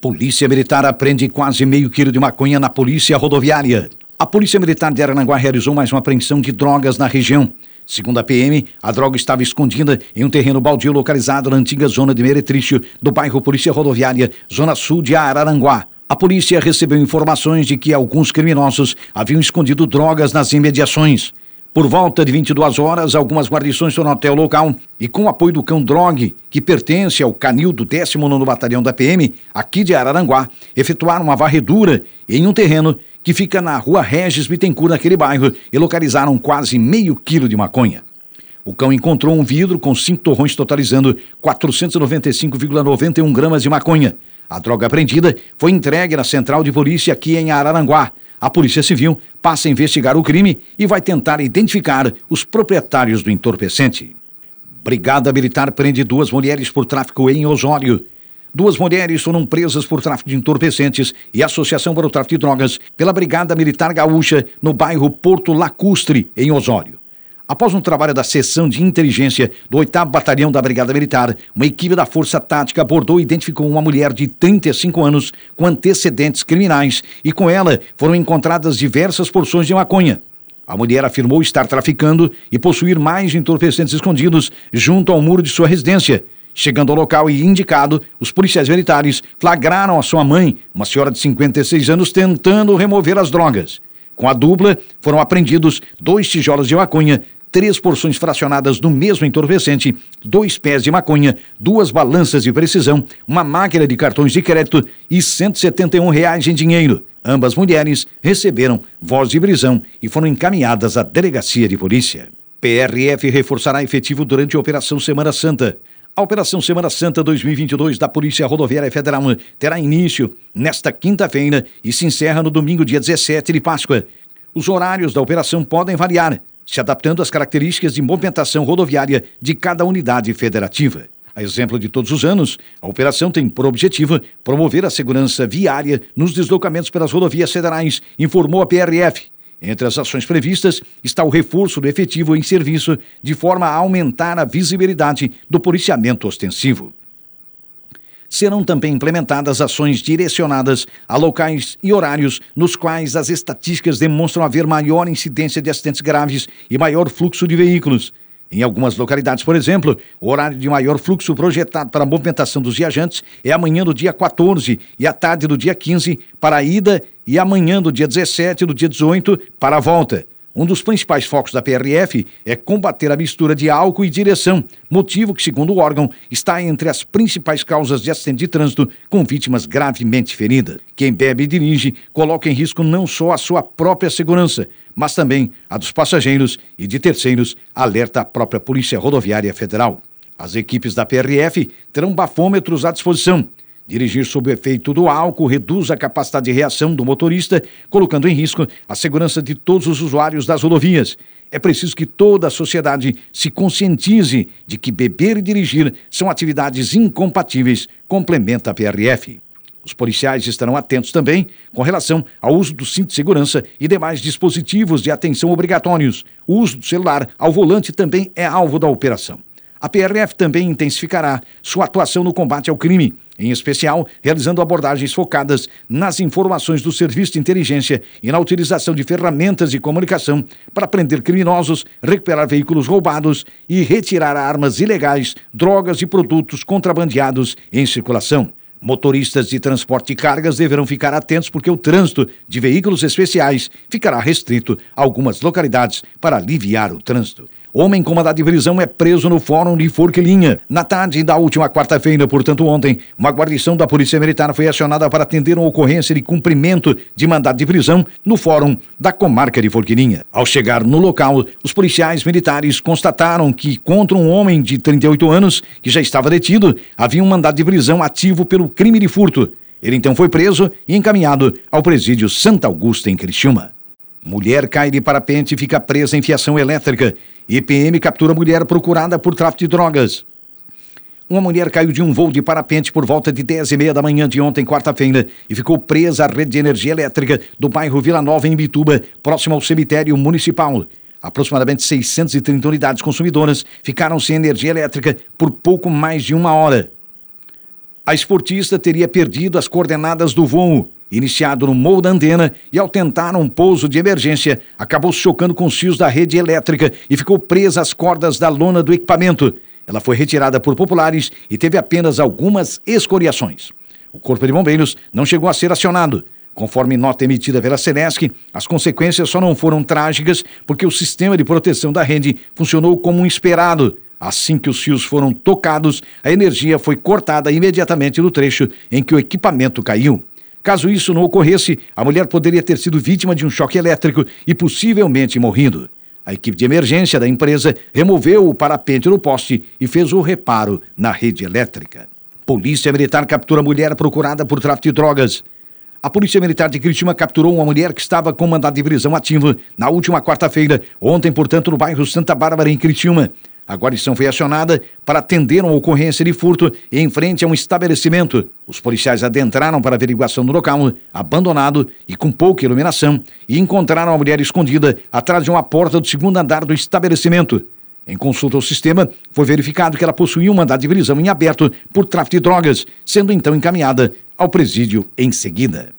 Polícia Militar apreende quase meio quilo de maconha na Polícia Rodoviária. A Polícia Militar de Aranaguá realizou mais uma apreensão de drogas na região. Segundo a PM, a droga estava escondida em um terreno baldio localizado na antiga zona de Meretrício, do bairro Polícia Rodoviária, zona sul de Araranguá. A polícia recebeu informações de que alguns criminosos haviam escondido drogas nas imediações. Por volta de 22 horas, algumas guarnições foram até o local e, com o apoio do cão Drog, que pertence ao canil do 19 Batalhão da PM, aqui de Araranguá, efetuaram uma varredura em um terreno que fica na rua Regis Bittencourt, naquele bairro, e localizaram quase meio quilo de maconha. O cão encontrou um vidro com cinco torrões totalizando 495,91 gramas de maconha. A droga apreendida foi entregue na central de polícia aqui em Araranguá. A Polícia Civil passa a investigar o crime e vai tentar identificar os proprietários do entorpecente. Brigada Militar prende duas mulheres por tráfico em Osório. Duas mulheres foram presas por tráfico de entorpecentes e associação para o tráfico de drogas pela Brigada Militar Gaúcha no bairro Porto Lacustre, em Osório. Após um trabalho da seção de inteligência do 8 Batalhão da Brigada Militar, uma equipe da Força Tática abordou e identificou uma mulher de 35 anos com antecedentes criminais e com ela foram encontradas diversas porções de maconha. A mulher afirmou estar traficando e possuir mais entorpecentes escondidos junto ao muro de sua residência. Chegando ao local e indicado, os policiais militares flagraram a sua mãe, uma senhora de 56 anos, tentando remover as drogas. Com a dupla, foram apreendidos dois tijolos de maconha, três porções fracionadas do mesmo entorpecente, dois pés de maconha, duas balanças de precisão, uma máquina de cartões de crédito e 171 reais em dinheiro. Ambas mulheres receberam voz de prisão e foram encaminhadas à delegacia de polícia. PRF reforçará efetivo durante a Operação Semana Santa. A Operação Semana Santa 2022 da Polícia Rodoviária Federal terá início nesta quinta-feira e se encerra no domingo, dia 17 de Páscoa. Os horários da operação podem variar, se adaptando às características de movimentação rodoviária de cada unidade federativa. A exemplo de todos os anos, a operação tem por objetivo promover a segurança viária nos deslocamentos pelas rodovias federais, informou a PRF. Entre as ações previstas está o reforço do efetivo em serviço, de forma a aumentar a visibilidade do policiamento ostensivo serão também implementadas ações direcionadas a locais e horários nos quais as estatísticas demonstram haver maior incidência de acidentes graves e maior fluxo de veículos. Em algumas localidades, por exemplo, o horário de maior fluxo projetado para a movimentação dos viajantes é amanhã do dia 14 e à tarde do dia 15 para a ida e amanhã do dia 17 e do dia 18 para a volta. Um dos principais focos da PRF é combater a mistura de álcool e direção, motivo que, segundo o órgão, está entre as principais causas de acidente de trânsito com vítimas gravemente feridas. Quem bebe e dirige coloca em risco não só a sua própria segurança, mas também a dos passageiros e de terceiros, alerta a própria Polícia Rodoviária Federal. As equipes da PRF terão bafômetros à disposição Dirigir sob o efeito do álcool reduz a capacidade de reação do motorista, colocando em risco a segurança de todos os usuários das rodovias. É preciso que toda a sociedade se conscientize de que beber e dirigir são atividades incompatíveis, complementa a PRF. Os policiais estarão atentos também com relação ao uso do cinto de segurança e demais dispositivos de atenção obrigatórios. O uso do celular ao volante também é alvo da operação. A PRF também intensificará sua atuação no combate ao crime em especial realizando abordagens focadas nas informações do serviço de inteligência e na utilização de ferramentas de comunicação para prender criminosos, recuperar veículos roubados e retirar armas ilegais, drogas e produtos contrabandeados em circulação. Motoristas de transporte de cargas deverão ficar atentos porque o trânsito de veículos especiais ficará restrito a algumas localidades para aliviar o trânsito. Homem com mandado de prisão é preso no Fórum de Forquilinha. Na tarde da última quarta-feira, portanto ontem, uma guarnição da Polícia Militar foi acionada para atender uma ocorrência de cumprimento de mandado de prisão no Fórum da Comarca de Forquilinha. Ao chegar no local, os policiais militares constataram que contra um homem de 38 anos, que já estava detido, havia um mandado de prisão ativo pelo crime de furto. Ele então foi preso e encaminhado ao presídio Santa Augusta, em Criciúma. Mulher cai de parapente e fica presa em fiação elétrica. IPM captura mulher procurada por tráfico de drogas. Uma mulher caiu de um voo de parapente por volta de 10 e meia da manhã de ontem, quarta-feira, e ficou presa à rede de energia elétrica do bairro Vila Nova, em Bituba, próximo ao cemitério municipal. Aproximadamente 630 unidades consumidoras ficaram sem energia elétrica por pouco mais de uma hora. A esportista teria perdido as coordenadas do voo, iniciado no morro da antena, e ao tentar um pouso de emergência, acabou se chocando com os fios da rede elétrica e ficou presa às cordas da lona do equipamento. Ela foi retirada por populares e teve apenas algumas escoriações. O Corpo de Bombeiros não chegou a ser acionado. Conforme nota emitida pela Senesc, as consequências só não foram trágicas porque o sistema de proteção da rede funcionou como esperado. Assim que os fios foram tocados, a energia foi cortada imediatamente no trecho em que o equipamento caiu. Caso isso não ocorresse, a mulher poderia ter sido vítima de um choque elétrico e possivelmente morrido. A equipe de emergência da empresa removeu o parapente do poste e fez o reparo na rede elétrica. Polícia Militar captura mulher procurada por tráfico de drogas. A Polícia Militar de Criciúma capturou uma mulher que estava com mandado de prisão ativo na última quarta-feira, ontem, portanto, no bairro Santa Bárbara, em Criciúma. A guarnição foi acionada para atender uma ocorrência de furto em frente a um estabelecimento. Os policiais adentraram para averiguação do local, abandonado e com pouca iluminação, e encontraram a mulher escondida atrás de uma porta do segundo andar do estabelecimento. Em consulta ao sistema, foi verificado que ela possuía um mandado de prisão em aberto por tráfico de drogas, sendo então encaminhada ao presídio em seguida.